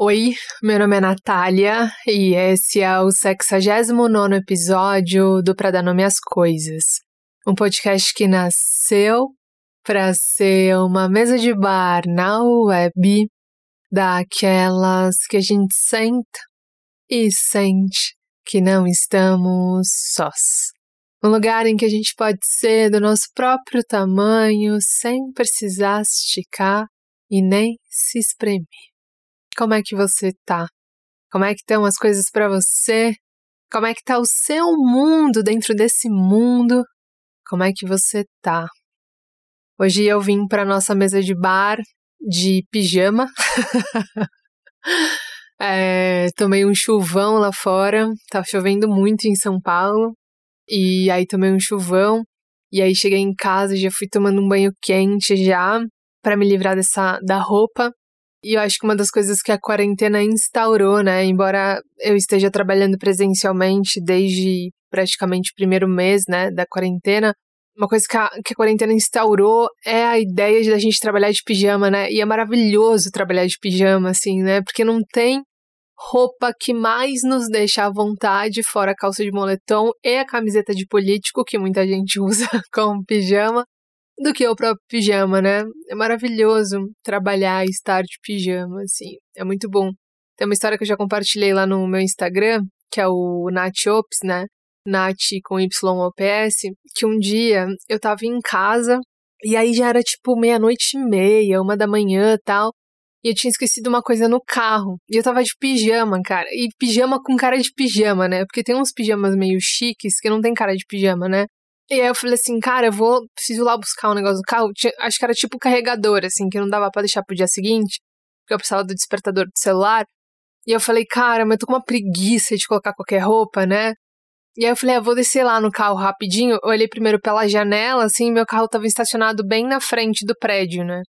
Oi, meu nome é Natália e esse é o 69 episódio do Pra Dar Nome às Coisas. Um podcast que nasceu para ser uma mesa de bar na web daquelas que a gente senta e sente que não estamos sós. Um lugar em que a gente pode ser do nosso próprio tamanho sem precisar esticar e nem se espremer. Como é que você tá? Como é que estão as coisas para você? Como é que tá o seu mundo dentro desse mundo? Como é que você tá? Hoje eu vim para nossa mesa de bar de pijama. é, tomei um chuvão lá fora, tá chovendo muito em São Paulo. E aí tomei um chuvão. E aí cheguei em casa, já fui tomando um banho quente já para me livrar dessa da roupa. E eu acho que uma das coisas que a quarentena instaurou, né? Embora eu esteja trabalhando presencialmente desde praticamente o primeiro mês, né, da quarentena, uma coisa que a, que a quarentena instaurou é a ideia de a gente trabalhar de pijama, né? E é maravilhoso trabalhar de pijama, assim, né? Porque não tem roupa que mais nos deixa à vontade, fora a calça de moletom e a camiseta de político, que muita gente usa como pijama do que o próprio pijama, né? É maravilhoso trabalhar e estar de pijama, assim. É muito bom. Tem uma história que eu já compartilhei lá no meu Instagram, que é o Nath Ops, né? Nath com YOPS, que um dia eu tava em casa e aí já era tipo meia-noite e meia, uma da manhã tal. E eu tinha esquecido uma coisa no carro. E eu tava de pijama, cara. E pijama com cara de pijama, né? Porque tem uns pijamas meio chiques que não tem cara de pijama, né? E aí eu falei assim, cara, eu vou, preciso ir lá buscar um negócio do carro. Tinha, acho que era tipo carregador, assim, que não dava para deixar pro dia seguinte, porque eu precisava do despertador do celular. E eu falei, cara, mas eu tô com uma preguiça de colocar qualquer roupa, né? E aí eu falei, ah, vou descer lá no carro rapidinho. Eu olhei primeiro pela janela, assim, meu carro tava estacionado bem na frente do prédio, né?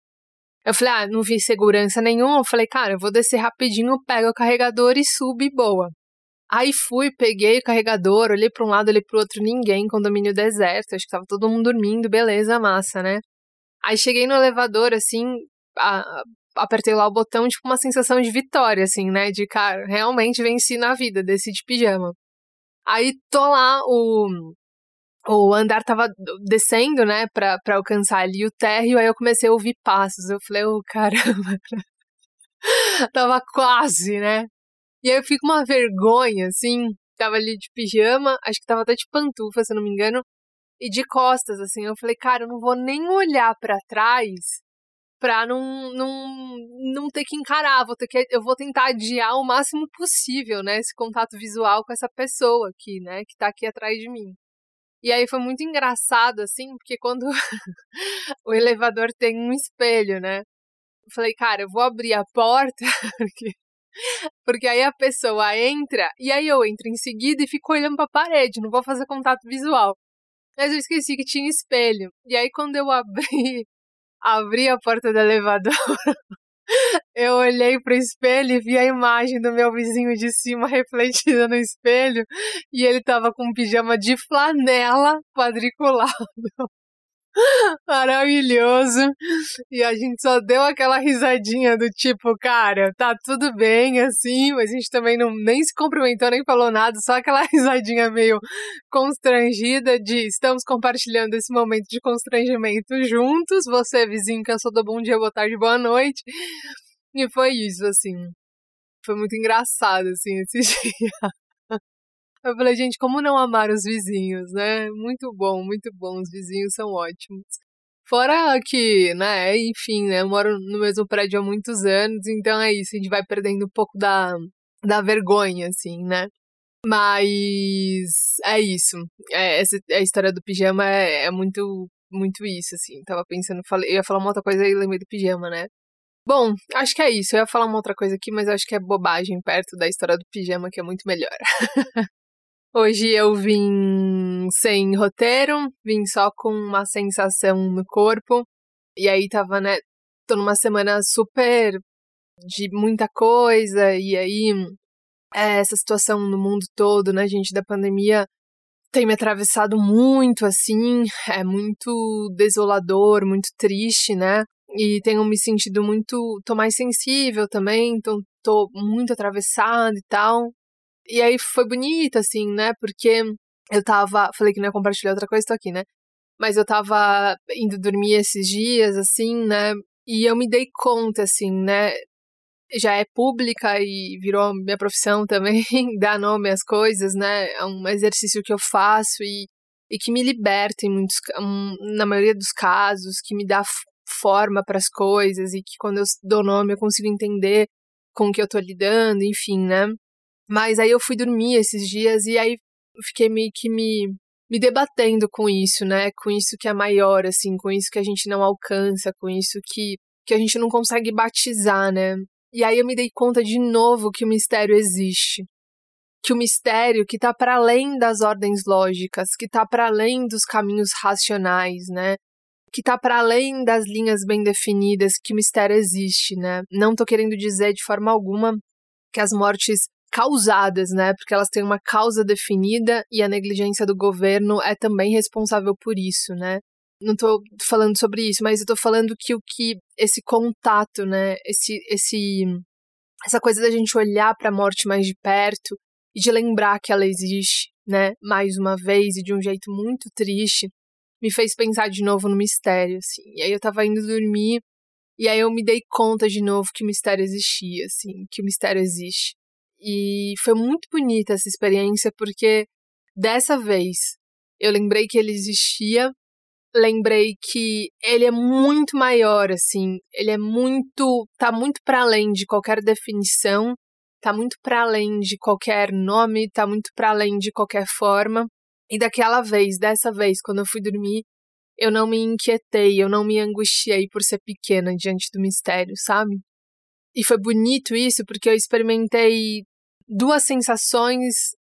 Eu falei, ah, não vi segurança nenhuma. Eu falei, cara, eu vou descer rapidinho, pego o carregador e subo e boa. Aí fui, peguei o carregador, olhei para um lado, olhei para o outro, ninguém, condomínio deserto, acho que tava todo mundo dormindo, beleza, massa, né? Aí cheguei no elevador, assim, a, apertei lá o botão, tipo uma sensação de vitória, assim, né? De, cara, realmente venci na vida, desci de pijama. Aí tô lá, o, o andar tava descendo, né, pra, pra alcançar ali o térreo, aí eu comecei a ouvir passos. Eu falei, ô, oh, caramba. tava quase, né? E aí eu fico uma vergonha, assim. Tava ali de pijama, acho que tava até de pantufa, se não me engano. E de costas, assim. Eu falei, cara, eu não vou nem olhar para trás pra não, não, não ter que encarar. Vou ter que, eu vou tentar adiar o máximo possível, né? Esse contato visual com essa pessoa aqui, né? Que tá aqui atrás de mim. E aí foi muito engraçado, assim, porque quando o elevador tem um espelho, né? Eu falei, cara, eu vou abrir a porta, porque aí a pessoa entra e aí eu entro em seguida e fico olhando pra parede, não vou fazer contato visual. Mas eu esqueci que tinha espelho. E aí quando eu abri, abri a porta do elevador, eu olhei pro espelho e vi a imagem do meu vizinho de cima refletida no espelho e ele tava com um pijama de flanela quadriculado. Maravilhoso. E a gente só deu aquela risadinha do tipo, cara, tá tudo bem assim, mas a gente também não nem se cumprimentou, nem falou nada, só aquela risadinha meio constrangida de estamos compartilhando esse momento de constrangimento juntos. Você, vizinho, que eu sou do bom dia, boa tarde, boa noite. E foi isso, assim. Foi muito engraçado, assim, esse dia. Eu falei, gente, como não amar os vizinhos, né? Muito bom, muito bom, os vizinhos são ótimos. Fora que, né, enfim, né, eu moro no mesmo prédio há muitos anos, então é isso, a gente vai perdendo um pouco da, da vergonha, assim, né? Mas é isso. É, essa, a história do pijama é, é muito, muito isso, assim. Tava pensando, falei, eu ia falar uma outra coisa e lembrei do pijama, né? Bom, acho que é isso. Eu ia falar uma outra coisa aqui, mas acho que é bobagem perto da história do pijama, que é muito melhor. Hoje eu vim sem roteiro, vim só com uma sensação no corpo. E aí tava, né? Tô numa semana super de muita coisa, e aí é, essa situação no mundo todo, né, gente, da pandemia tem me atravessado muito, assim, é muito desolador, muito triste, né? E tenho me sentido muito. tô mais sensível também, então tô muito atravessada e tal. E aí foi bonito, assim, né? Porque eu tava. Falei que não ia compartilhar outra coisa, tô aqui, né? Mas eu tava indo dormir esses dias, assim, né? E eu me dei conta, assim, né? Já é pública e virou minha profissão também, dar nome às coisas, né? É um exercício que eu faço e, e que me liberta em muitos, na maioria dos casos, que me dá forma para as coisas e que quando eu dou nome eu consigo entender com o que eu tô lidando, enfim, né? Mas aí eu fui dormir esses dias e aí fiquei meio que me, me debatendo com isso, né? Com isso que é maior, assim, com isso que a gente não alcança, com isso que, que a gente não consegue batizar, né? E aí eu me dei conta de novo que o mistério existe. Que o mistério que está para além das ordens lógicas, que está para além dos caminhos racionais, né? que está para além das linhas bem definidas que o mistério existe, né? Não estou querendo dizer de forma alguma que as mortes causadas, né? Porque elas têm uma causa definida e a negligência do governo é também responsável por isso, né? Não estou falando sobre isso, mas eu tô falando que o que esse contato, né? Esse esse essa coisa da gente olhar para a morte mais de perto e de lembrar que ela existe, né? Mais uma vez e de um jeito muito triste, me fez pensar de novo no mistério, assim. E aí eu tava indo dormir e aí eu me dei conta de novo que o mistério existia, assim, que o mistério existe. E foi muito bonita essa experiência porque dessa vez eu lembrei que ele existia, lembrei que ele é muito maior, assim, ele é muito, tá muito para além de qualquer definição, tá muito para além de qualquer nome, tá muito para além de qualquer forma. E daquela vez, dessa vez, quando eu fui dormir, eu não me inquietei, eu não me angustiei por ser pequena diante do mistério, sabe? E foi bonito isso porque eu experimentei duas sensações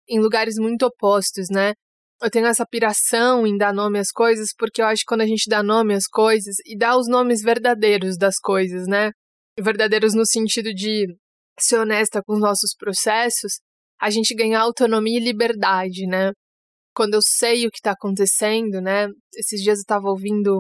em lugares muito opostos, né? Eu tenho essa piração em dar nome às coisas porque eu acho que quando a gente dá nome às coisas e dá os nomes verdadeiros das coisas, né? Verdadeiros no sentido de ser honesta com os nossos processos, a gente ganha autonomia e liberdade, né? quando eu sei o que está acontecendo, né? Esses dias eu estava ouvindo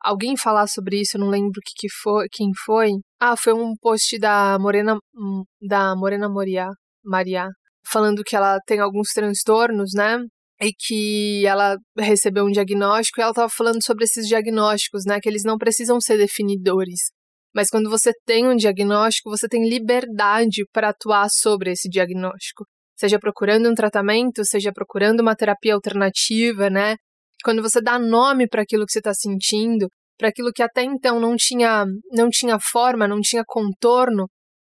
alguém falar sobre isso, eu não lembro que, que foi, quem foi. Ah, foi um post da Morena hum, da Morena Moria, Maria, falando que ela tem alguns transtornos, né? E que ela recebeu um diagnóstico e ela estava falando sobre esses diagnósticos, né? Que eles não precisam ser definidores. Mas quando você tem um diagnóstico, você tem liberdade para atuar sobre esse diagnóstico seja procurando um tratamento, seja procurando uma terapia alternativa, né? Quando você dá nome para aquilo que você está sentindo, para aquilo que até então não tinha, não tinha forma, não tinha contorno,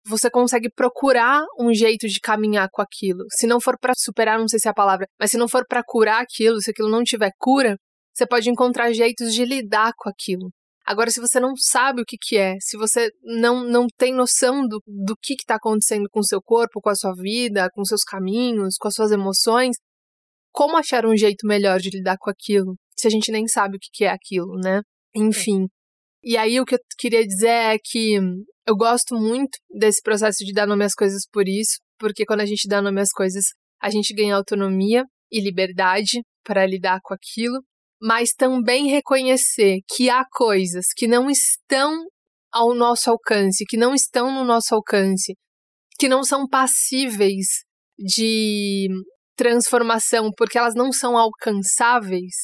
você consegue procurar um jeito de caminhar com aquilo. Se não for para superar, não sei se é a palavra, mas se não for para curar aquilo, se aquilo não tiver cura, você pode encontrar jeitos de lidar com aquilo. Agora, se você não sabe o que, que é, se você não, não tem noção do, do que está acontecendo com o seu corpo, com a sua vida, com seus caminhos, com as suas emoções, como achar um jeito melhor de lidar com aquilo, se a gente nem sabe o que, é aquilo, né? Enfim. E aí, o que eu queria dizer é que eu gosto muito desse processo de dar nome às coisas por isso, porque quando a gente dá nome às coisas, a gente ganha autonomia e liberdade para lidar com aquilo mas também reconhecer que há coisas que não estão ao nosso alcance, que não estão no nosso alcance, que não são passíveis de transformação porque elas não são alcançáveis,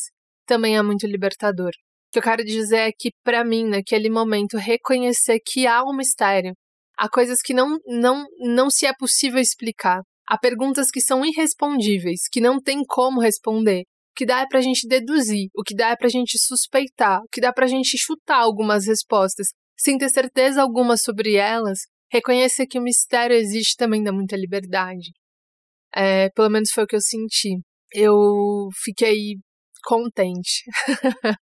também é muito libertador. O que eu quero dizer é que, para mim, naquele momento, reconhecer que há um mistério, há coisas que não, não, não se é possível explicar, há perguntas que são irrespondíveis, que não tem como responder, o que dá é para a gente deduzir, o que dá é para a gente suspeitar, o que dá para a gente chutar algumas respostas, sem ter certeza alguma sobre elas. Reconhecer que o mistério existe também dá muita liberdade. É, pelo menos foi o que eu senti. Eu fiquei contente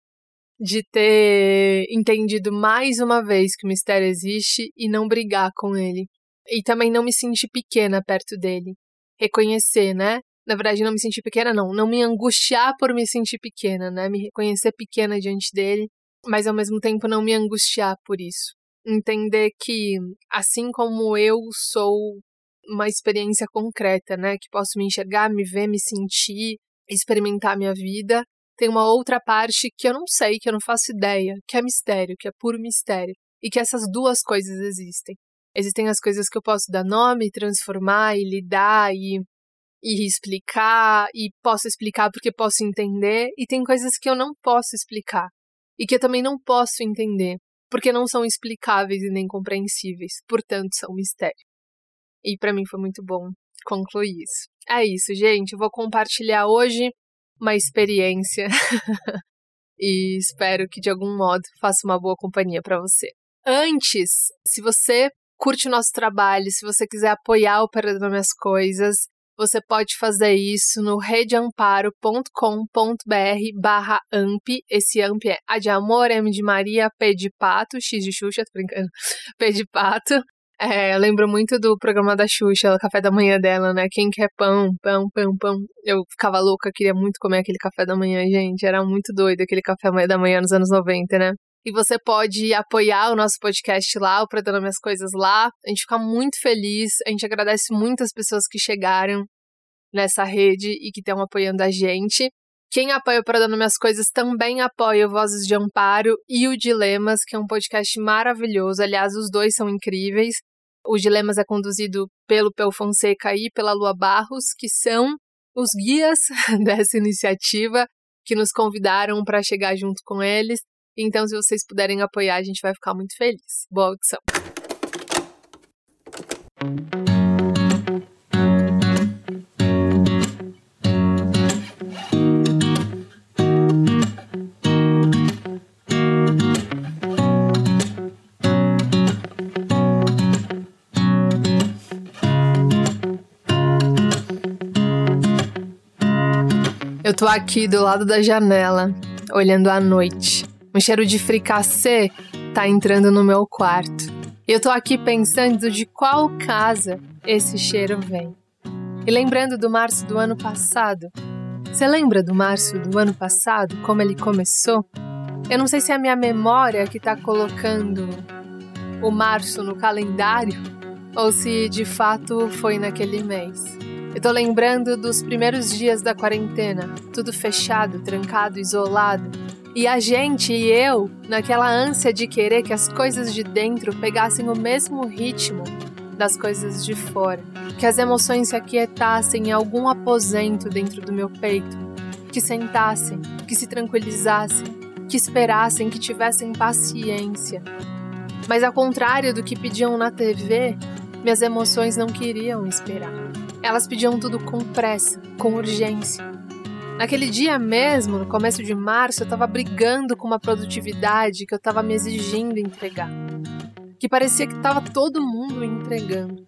de ter entendido mais uma vez que o mistério existe e não brigar com ele. E também não me sentir pequena perto dele. Reconhecer, né? na verdade, não me sentir pequena, não. Não me angustiar por me sentir pequena, né? Me reconhecer pequena diante dele, mas ao mesmo tempo não me angustiar por isso. Entender que, assim como eu sou uma experiência concreta, né? Que posso me enxergar, me ver, me sentir, experimentar minha vida, tem uma outra parte que eu não sei, que eu não faço ideia, que é mistério, que é puro mistério. E que essas duas coisas existem. Existem as coisas que eu posso dar nome, transformar e lidar e, e explicar, e posso explicar porque posso entender, e tem coisas que eu não posso explicar e que eu também não posso entender, porque não são explicáveis e nem compreensíveis, portanto são mistério. E para mim foi muito bom concluir isso. É isso, gente. Eu vou compartilhar hoje uma experiência e espero que de algum modo faça uma boa companhia para você. Antes, se você curte o nosso trabalho, se você quiser apoiar o Operador Minhas Coisas, você pode fazer isso no redeamparo.com.br barra AMP. Esse AMP é A de Amor, M de Maria, P de Pato, X de Xuxa, tô brincando, P de Pato. É, eu lembro muito do programa da Xuxa, o café da manhã dela, né? Quem quer pão, pão, pão, pão. Eu ficava louca, queria muito comer aquele café da manhã, gente. Era muito doido aquele café da manhã nos anos 90, né? E você pode apoiar o nosso podcast lá, o Predando Minhas Coisas lá. A gente fica muito feliz. A gente agradece muito as pessoas que chegaram nessa rede e que estão apoiando a gente. Quem apoia o Predando Minhas Coisas também apoia o Vozes de Amparo e o Dilemas, que é um podcast maravilhoso. Aliás, os dois são incríveis. O Dilemas é conduzido pelo Pel Fonseca e pela Lua Barros, que são os guias dessa iniciativa que nos convidaram para chegar junto com eles. Então, se vocês puderem apoiar, a gente vai ficar muito feliz. Boa audição. Eu tô aqui do lado da janela, olhando a noite. Um cheiro de fricassê tá entrando no meu quarto. Eu tô aqui pensando de qual casa esse cheiro vem. E lembrando do março do ano passado. Você lembra do março do ano passado, como ele começou? Eu não sei se é a minha memória que tá colocando o março no calendário ou se de fato foi naquele mês. Eu tô lembrando dos primeiros dias da quarentena, tudo fechado, trancado, isolado, e a gente e eu, naquela ânsia de querer que as coisas de dentro pegassem o mesmo ritmo das coisas de fora, que as emoções se aquietassem em algum aposento dentro do meu peito, que sentassem, que se tranquilizassem, que esperassem, que tivessem paciência. Mas ao contrário do que pediam na TV, minhas emoções não queriam esperar. Elas pediam tudo com pressa, com urgência. Naquele dia mesmo, no começo de março, eu estava brigando com uma produtividade que eu estava me exigindo entregar. Que parecia que estava todo mundo entregando.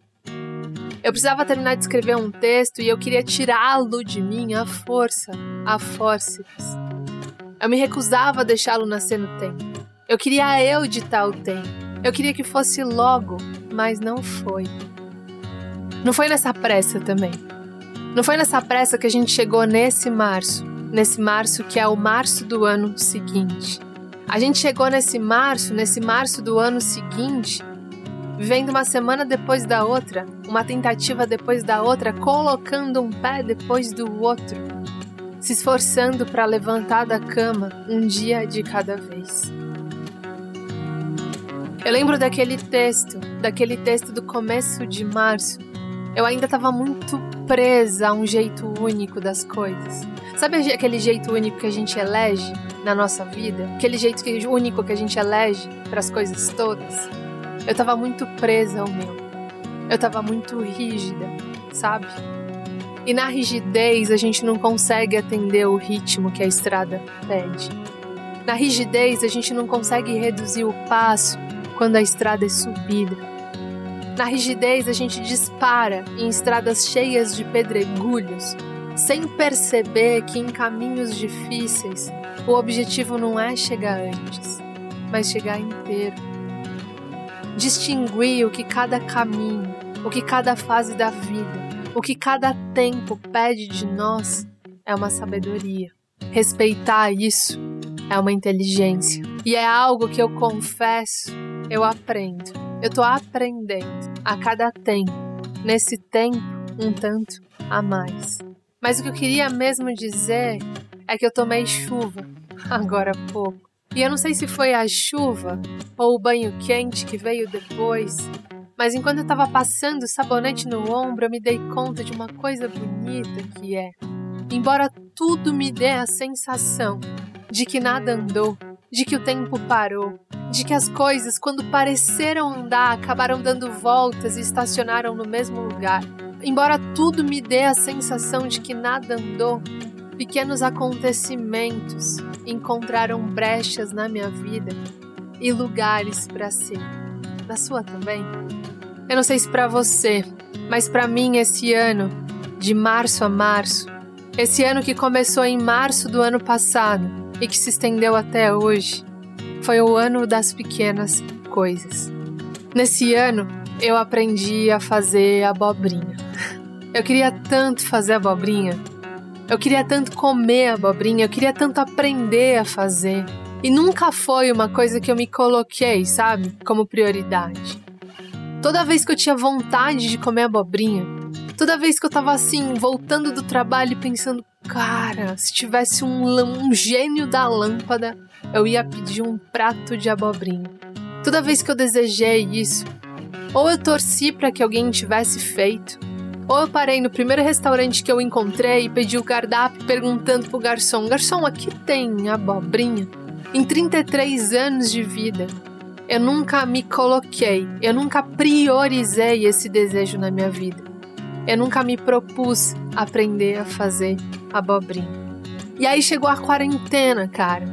Eu precisava terminar de escrever um texto e eu queria tirá-lo de mim à força, à forceps. Eu me recusava a deixá-lo nascer no tempo. Eu queria eu ditar o tempo. Eu queria que fosse logo, mas não foi. Não foi nessa pressa também. Não foi nessa pressa que a gente chegou nesse março, nesse março que é o março do ano seguinte. A gente chegou nesse março, nesse março do ano seguinte, vivendo uma semana depois da outra, uma tentativa depois da outra, colocando um pé depois do outro, se esforçando para levantar da cama um dia de cada vez. Eu lembro daquele texto, daquele texto do começo de março. Eu ainda estava muito presa a um jeito único das coisas. Sabe aquele jeito único que a gente elege na nossa vida? Aquele jeito único que a gente elege para as coisas todas? Eu estava muito presa ao meu. Eu estava muito rígida, sabe? E na rigidez a gente não consegue atender o ritmo que a estrada pede. Na rigidez a gente não consegue reduzir o passo quando a estrada é subida. Na rigidez, a gente dispara em estradas cheias de pedregulhos, sem perceber que em caminhos difíceis o objetivo não é chegar antes, mas chegar inteiro. Distinguir o que cada caminho, o que cada fase da vida, o que cada tempo pede de nós é uma sabedoria. Respeitar isso é uma inteligência. E é algo que eu confesso, eu aprendo eu tô aprendendo a cada tempo, nesse tempo, um tanto a mais. Mas o que eu queria mesmo dizer é que eu tomei chuva agora há pouco. E eu não sei se foi a chuva ou o banho quente que veio depois, Mas enquanto eu estava passando sabonete no ombro, eu me dei conta de uma coisa bonita que é: embora tudo me dê a sensação de que nada andou, de que o tempo parou, de que as coisas, quando pareceram andar, acabaram dando voltas e estacionaram no mesmo lugar. Embora tudo me dê a sensação de que nada andou, pequenos acontecimentos encontraram brechas na minha vida e lugares para ser. Na sua também? Eu não sei se para você, mas para mim esse ano, de março a março, esse ano que começou em março do ano passado e que se estendeu até hoje, foi o ano das pequenas coisas. Nesse ano, eu aprendi a fazer abobrinha. Eu queria tanto fazer abobrinha. Eu queria tanto comer abobrinha, eu queria tanto aprender a fazer. E nunca foi uma coisa que eu me coloquei, sabe, como prioridade. Toda vez que eu tinha vontade de comer abobrinha, toda vez que eu tava assim, voltando do trabalho e pensando, cara, se tivesse um, um gênio da lâmpada, eu ia pedir um prato de abobrinha. Toda vez que eu desejei isso, ou eu torci para que alguém tivesse feito, ou eu parei no primeiro restaurante que eu encontrei e pedi o cardápio perguntando pro garçom: Garçom, aqui tem abobrinha? Em 33 anos de vida, eu nunca me coloquei, eu nunca priorizei esse desejo na minha vida. Eu nunca me propus aprender a fazer abobrinha. E aí chegou a quarentena, cara.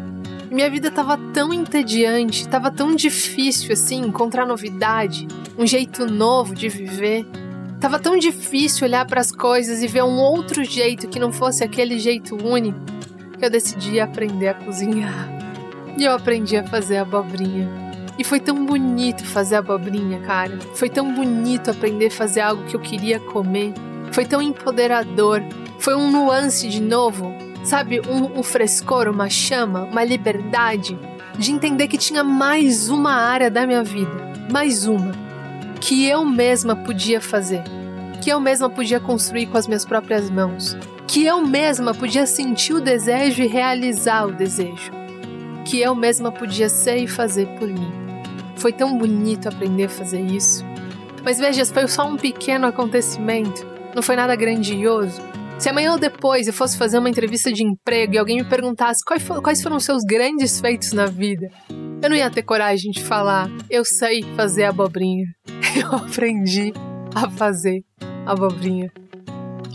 Minha vida tava tão entediante, tava tão difícil assim encontrar novidade, um jeito novo de viver. Tava tão difícil olhar para as coisas e ver um outro jeito que não fosse aquele jeito único, que eu decidi aprender a cozinhar. E eu aprendi a fazer abobrinha. E foi tão bonito fazer abobrinha, cara. Foi tão bonito aprender a fazer algo que eu queria comer. Foi tão empoderador. Foi um nuance de novo, sabe? Um, um frescor, uma chama, uma liberdade de entender que tinha mais uma área da minha vida, mais uma, que eu mesma podia fazer, que eu mesma podia construir com as minhas próprias mãos, que eu mesma podia sentir o desejo e realizar o desejo, que eu mesma podia ser e fazer por mim. Foi tão bonito aprender a fazer isso. Mas veja, foi só um pequeno acontecimento, não foi nada grandioso. Se amanhã ou depois eu fosse fazer uma entrevista de emprego e alguém me perguntasse quais, for, quais foram os seus grandes feitos na vida, eu não ia ter coragem de falar, eu sei fazer abobrinha. Eu aprendi a fazer abobrinha.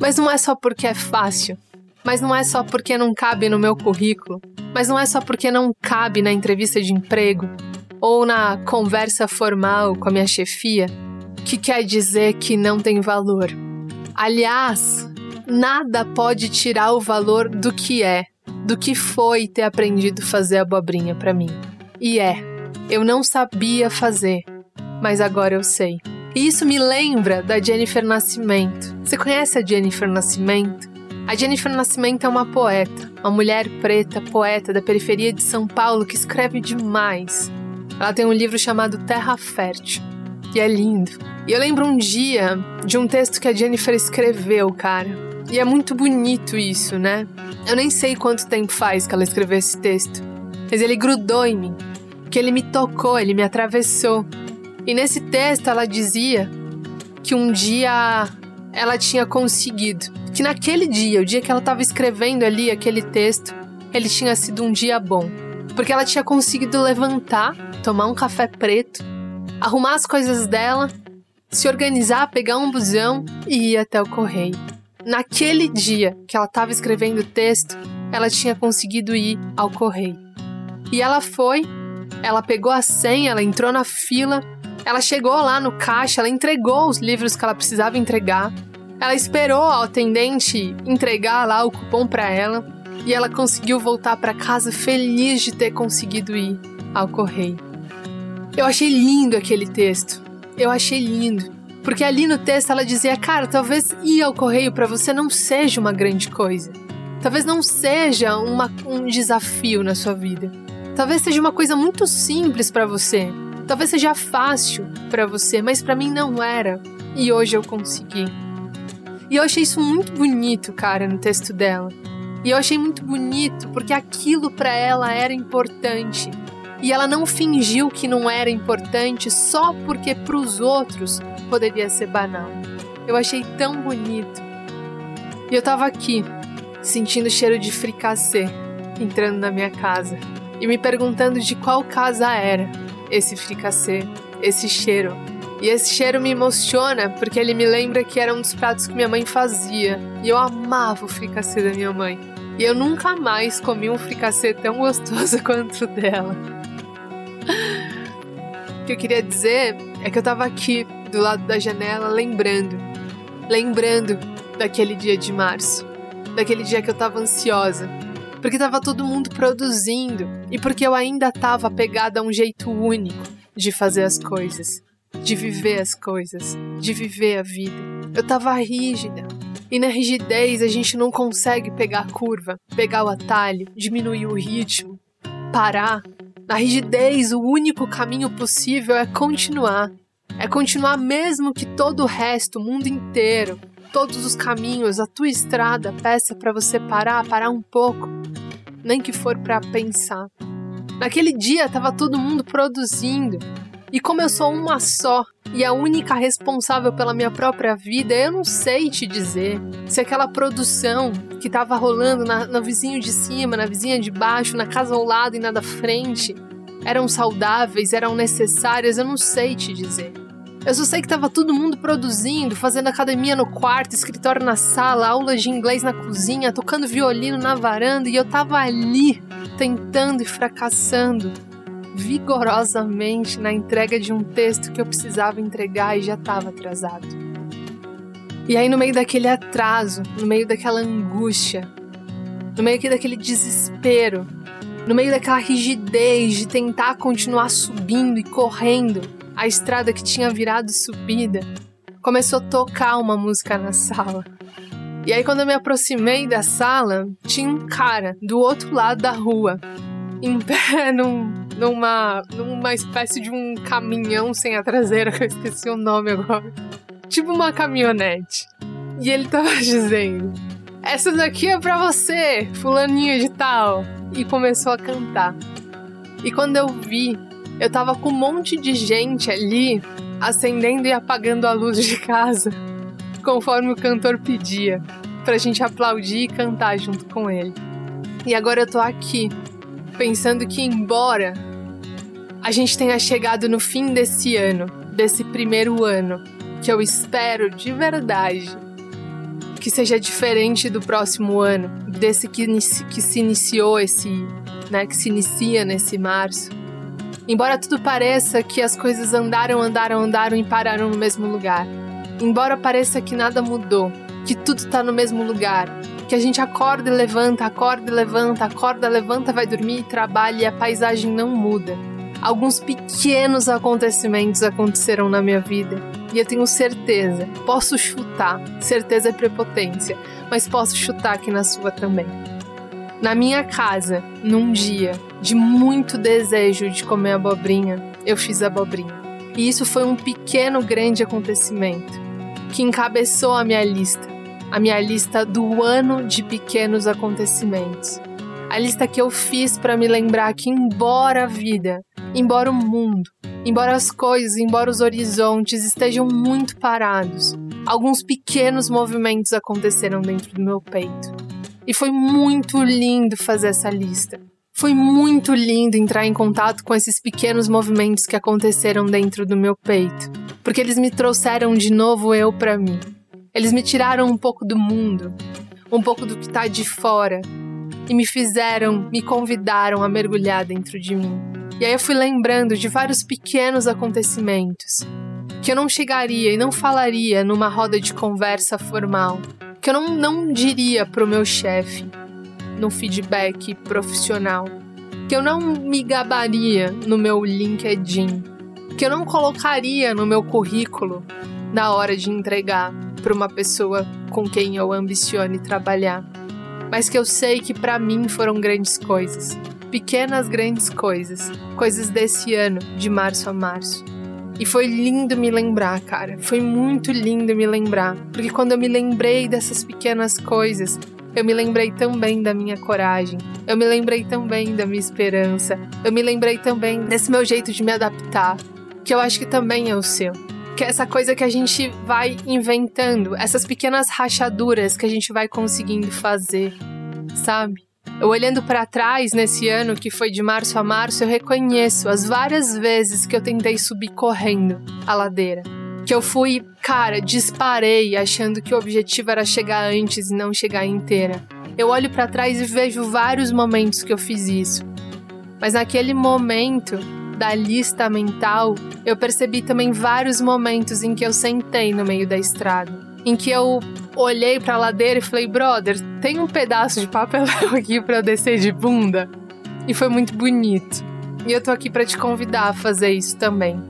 Mas não é só porque é fácil, mas não é só porque não cabe no meu currículo, mas não é só porque não cabe na entrevista de emprego, ou na conversa formal com a minha chefia, que quer dizer que não tem valor. Aliás, nada pode tirar o valor do que é, do que foi ter aprendido fazer abobrinha para mim. E é, eu não sabia fazer, mas agora eu sei. E isso me lembra da Jennifer Nascimento. Você conhece a Jennifer Nascimento? A Jennifer Nascimento é uma poeta, uma mulher preta, poeta da periferia de São Paulo que escreve demais. Ela tem um livro chamado Terra Fértil, que é lindo. E eu lembro um dia de um texto que a Jennifer escreveu, cara. E é muito bonito isso, né? Eu nem sei quanto tempo faz que ela escreveu esse texto, mas ele grudou em mim, que ele me tocou, ele me atravessou. E nesse texto ela dizia que um dia ela tinha conseguido, que naquele dia, o dia que ela estava escrevendo ali aquele texto, ele tinha sido um dia bom, porque ela tinha conseguido levantar tomar um café preto, arrumar as coisas dela, se organizar, pegar um busão e ir até o correio. Naquele dia que ela estava escrevendo o texto, ela tinha conseguido ir ao correio. E ela foi, ela pegou a senha, ela entrou na fila, ela chegou lá no caixa, ela entregou os livros que ela precisava entregar. Ela esperou o atendente entregar lá o cupom para ela e ela conseguiu voltar para casa feliz de ter conseguido ir ao correio. Eu achei lindo aquele texto. Eu achei lindo. Porque ali no texto ela dizia: Cara, talvez ir ao correio para você não seja uma grande coisa. Talvez não seja uma, um desafio na sua vida. Talvez seja uma coisa muito simples para você. Talvez seja fácil para você, mas para mim não era. E hoje eu consegui. E eu achei isso muito bonito, cara, no texto dela. E eu achei muito bonito porque aquilo para ela era importante. E ela não fingiu que não era importante só porque para os outros poderia ser banal. Eu achei tão bonito. E eu tava aqui, sentindo o cheiro de fricassê entrando na minha casa e me perguntando de qual casa era esse fricassê, esse cheiro. E esse cheiro me emociona porque ele me lembra que era um dos pratos que minha mãe fazia. E eu amava o fricassê da minha mãe. E eu nunca mais comi um fricassê tão gostoso quanto o dela. o que eu queria dizer é que eu tava aqui do lado da janela lembrando. Lembrando daquele dia de março. Daquele dia que eu tava ansiosa. Porque tava todo mundo produzindo. E porque eu ainda tava apegada a um jeito único de fazer as coisas. De viver as coisas. De viver a vida. Eu tava rígida. E na rigidez a gente não consegue pegar a curva, pegar o atalho, diminuir o ritmo, parar. Na rigidez, o único caminho possível é continuar. É continuar mesmo que todo o resto, o mundo inteiro, todos os caminhos, a tua estrada peça para você parar, parar um pouco, nem que for para pensar. Naquele dia tava todo mundo produzindo, e como eu sou uma só e a única responsável pela minha própria vida, eu não sei te dizer se aquela produção que estava rolando na, no vizinho de cima, na vizinha de baixo, na casa ao lado e na da frente, eram saudáveis, eram necessárias, eu não sei te dizer. Eu só sei que estava todo mundo produzindo, fazendo academia no quarto, escritório na sala, aulas de inglês na cozinha, tocando violino na varanda e eu tava ali, tentando e fracassando vigorosamente na entrega de um texto que eu precisava entregar e já estava atrasado. E aí, no meio daquele atraso, no meio daquela angústia, no meio daquele desespero, no meio daquela rigidez de tentar continuar subindo e correndo a estrada que tinha virado subida, começou a tocar uma música na sala. E aí, quando eu me aproximei da sala, tinha um cara do outro lado da rua, em pé num, numa, numa espécie de um caminhão sem a traseira, que eu esqueci o nome agora. Tipo uma caminhonete. E ele tava dizendo: Essa daqui é pra você, fulaninho de tal. E começou a cantar. E quando eu vi, eu tava com um monte de gente ali acendendo e apagando a luz de casa, conforme o cantor pedia, pra gente aplaudir e cantar junto com ele. E agora eu tô aqui, pensando que, embora a gente tenha chegado no fim desse ano, desse primeiro ano, que eu espero de verdade que seja diferente do próximo ano, desse que, que se iniciou esse, né, que se inicia nesse março. Embora tudo pareça que as coisas andaram, andaram, andaram e pararam no mesmo lugar. Embora pareça que nada mudou, que tudo está no mesmo lugar, que a gente acorda e levanta, acorda e levanta, acorda, levanta, vai dormir, trabalha e a paisagem não muda. Alguns pequenos acontecimentos aconteceram na minha vida e eu tenho certeza, posso chutar, certeza é prepotência, mas posso chutar aqui na sua também. Na minha casa, num dia de muito desejo de comer abobrinha, eu fiz abobrinha. E isso foi um pequeno grande acontecimento que encabeçou a minha lista a minha lista do ano de pequenos acontecimentos. A lista que eu fiz para me lembrar que, embora a vida, embora o mundo, embora as coisas, embora os horizontes estejam muito parados, alguns pequenos movimentos aconteceram dentro do meu peito. E foi muito lindo fazer essa lista. Foi muito lindo entrar em contato com esses pequenos movimentos que aconteceram dentro do meu peito, porque eles me trouxeram de novo eu para mim. Eles me tiraram um pouco do mundo, um pouco do que está de fora, e me fizeram, me convidaram a mergulhar dentro de mim. E aí eu fui lembrando de vários pequenos acontecimentos que eu não chegaria e não falaria numa roda de conversa formal, que eu não, não diria pro meu chefe no feedback profissional, que eu não me gabaria no meu LinkedIn, que eu não colocaria no meu currículo na hora de entregar para uma pessoa com quem eu ambicione trabalhar, mas que eu sei que para mim foram grandes coisas, pequenas grandes coisas, coisas desse ano, de março a março. E foi lindo me lembrar, cara. Foi muito lindo me lembrar, porque quando eu me lembrei dessas pequenas coisas, eu me lembrei também da minha coragem. Eu me lembrei também da minha esperança. Eu me lembrei também desse meu jeito de me adaptar, que eu acho que também é o seu. Que essa coisa que a gente vai inventando, essas pequenas rachaduras que a gente vai conseguindo fazer, sabe? Eu olhando para trás nesse ano que foi de março a março, eu reconheço as várias vezes que eu tentei subir correndo a ladeira. Que eu fui, cara, disparei achando que o objetivo era chegar antes e não chegar inteira. Eu olho para trás e vejo vários momentos que eu fiz isso. Mas naquele momento da lista mental, eu percebi também vários momentos em que eu sentei no meio da estrada em que eu olhei para a ladeira e falei, brother, tem um pedaço de papelão aqui para eu descer de bunda? E foi muito bonito. E eu tô aqui para te convidar a fazer isso também.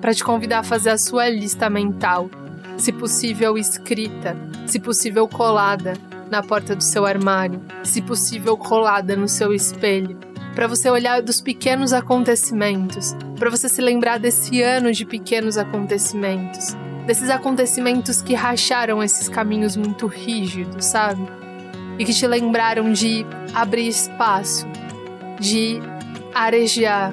Para te convidar a fazer a sua lista mental, se possível escrita, se possível colada na porta do seu armário, se possível colada no seu espelho, para você olhar dos pequenos acontecimentos, para você se lembrar desse ano de pequenos acontecimentos, desses acontecimentos que racharam esses caminhos muito rígidos, sabe? E que te lembraram de abrir espaço, de arejar,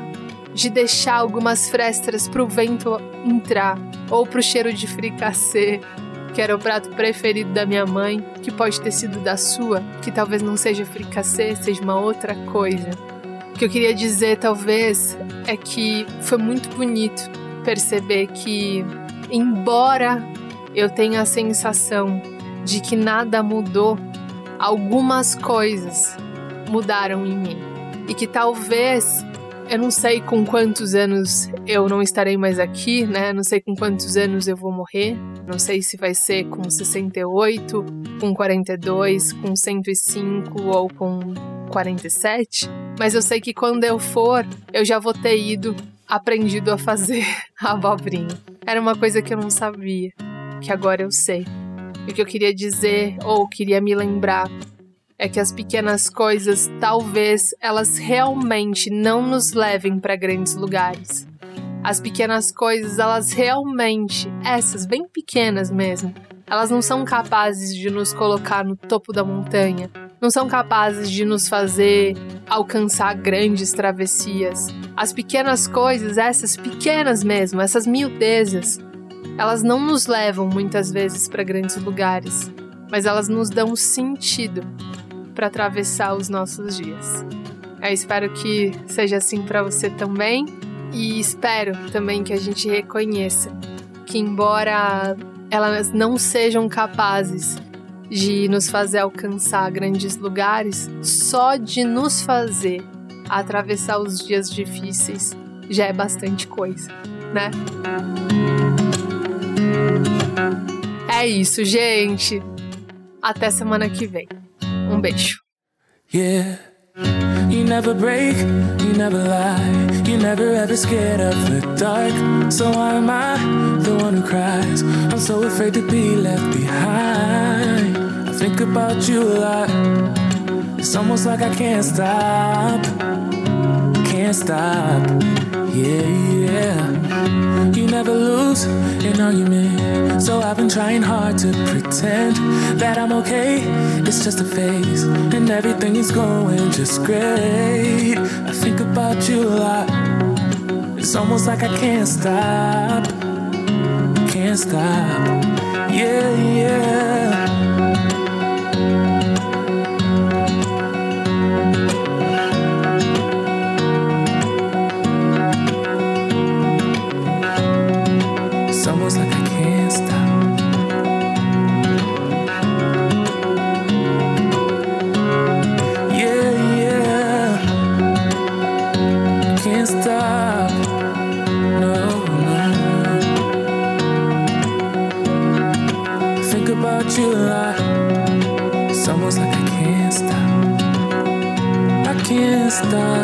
de deixar algumas frestas para o vento entrar, ou para o cheiro de fricassê, que era o prato preferido da minha mãe, que pode ter sido da sua, que talvez não seja fricassê, seja uma outra coisa. Que eu queria dizer, talvez, é que foi muito bonito perceber que embora eu tenha a sensação de que nada mudou, algumas coisas mudaram em mim. E que talvez, eu não sei com quantos anos eu não estarei mais aqui, né? Não sei com quantos anos eu vou morrer. Não sei se vai ser com 68, com 42, com 105 ou com 47. Mas eu sei que quando eu for, eu já vou ter ido aprendido a fazer a abobrinha. Era uma coisa que eu não sabia, que agora eu sei. E o que eu queria dizer, ou queria me lembrar, é que as pequenas coisas, talvez elas realmente não nos levem para grandes lugares. As pequenas coisas, elas realmente, essas bem pequenas mesmo, elas não são capazes de nos colocar no topo da montanha, não são capazes de nos fazer alcançar grandes travessias. As pequenas coisas, essas pequenas mesmo, essas miudezas, elas não nos levam muitas vezes para grandes lugares, mas elas nos dão sentido para atravessar os nossos dias. Eu espero que seja assim para você também e espero também que a gente reconheça que, embora elas não sejam capazes de nos fazer alcançar grandes lugares, só de nos fazer atravessar os dias difíceis já é bastante coisa, né? É isso, gente. Até semana que vem. Um beijo. Yeah. You never break, you never lie, you never ever scared of the dark. So why am I the one who cries? I'm so afraid to be left behind. I think about you a lot. It's almost like I can't stop, can't stop. Yeah, yeah. You never lose an argument. So I've been trying hard to pretend that I'm okay. It's just a phase, and everything is going just great. I think about you a lot. It's almost like I can't stop, can't stop. Yeah, yeah. done.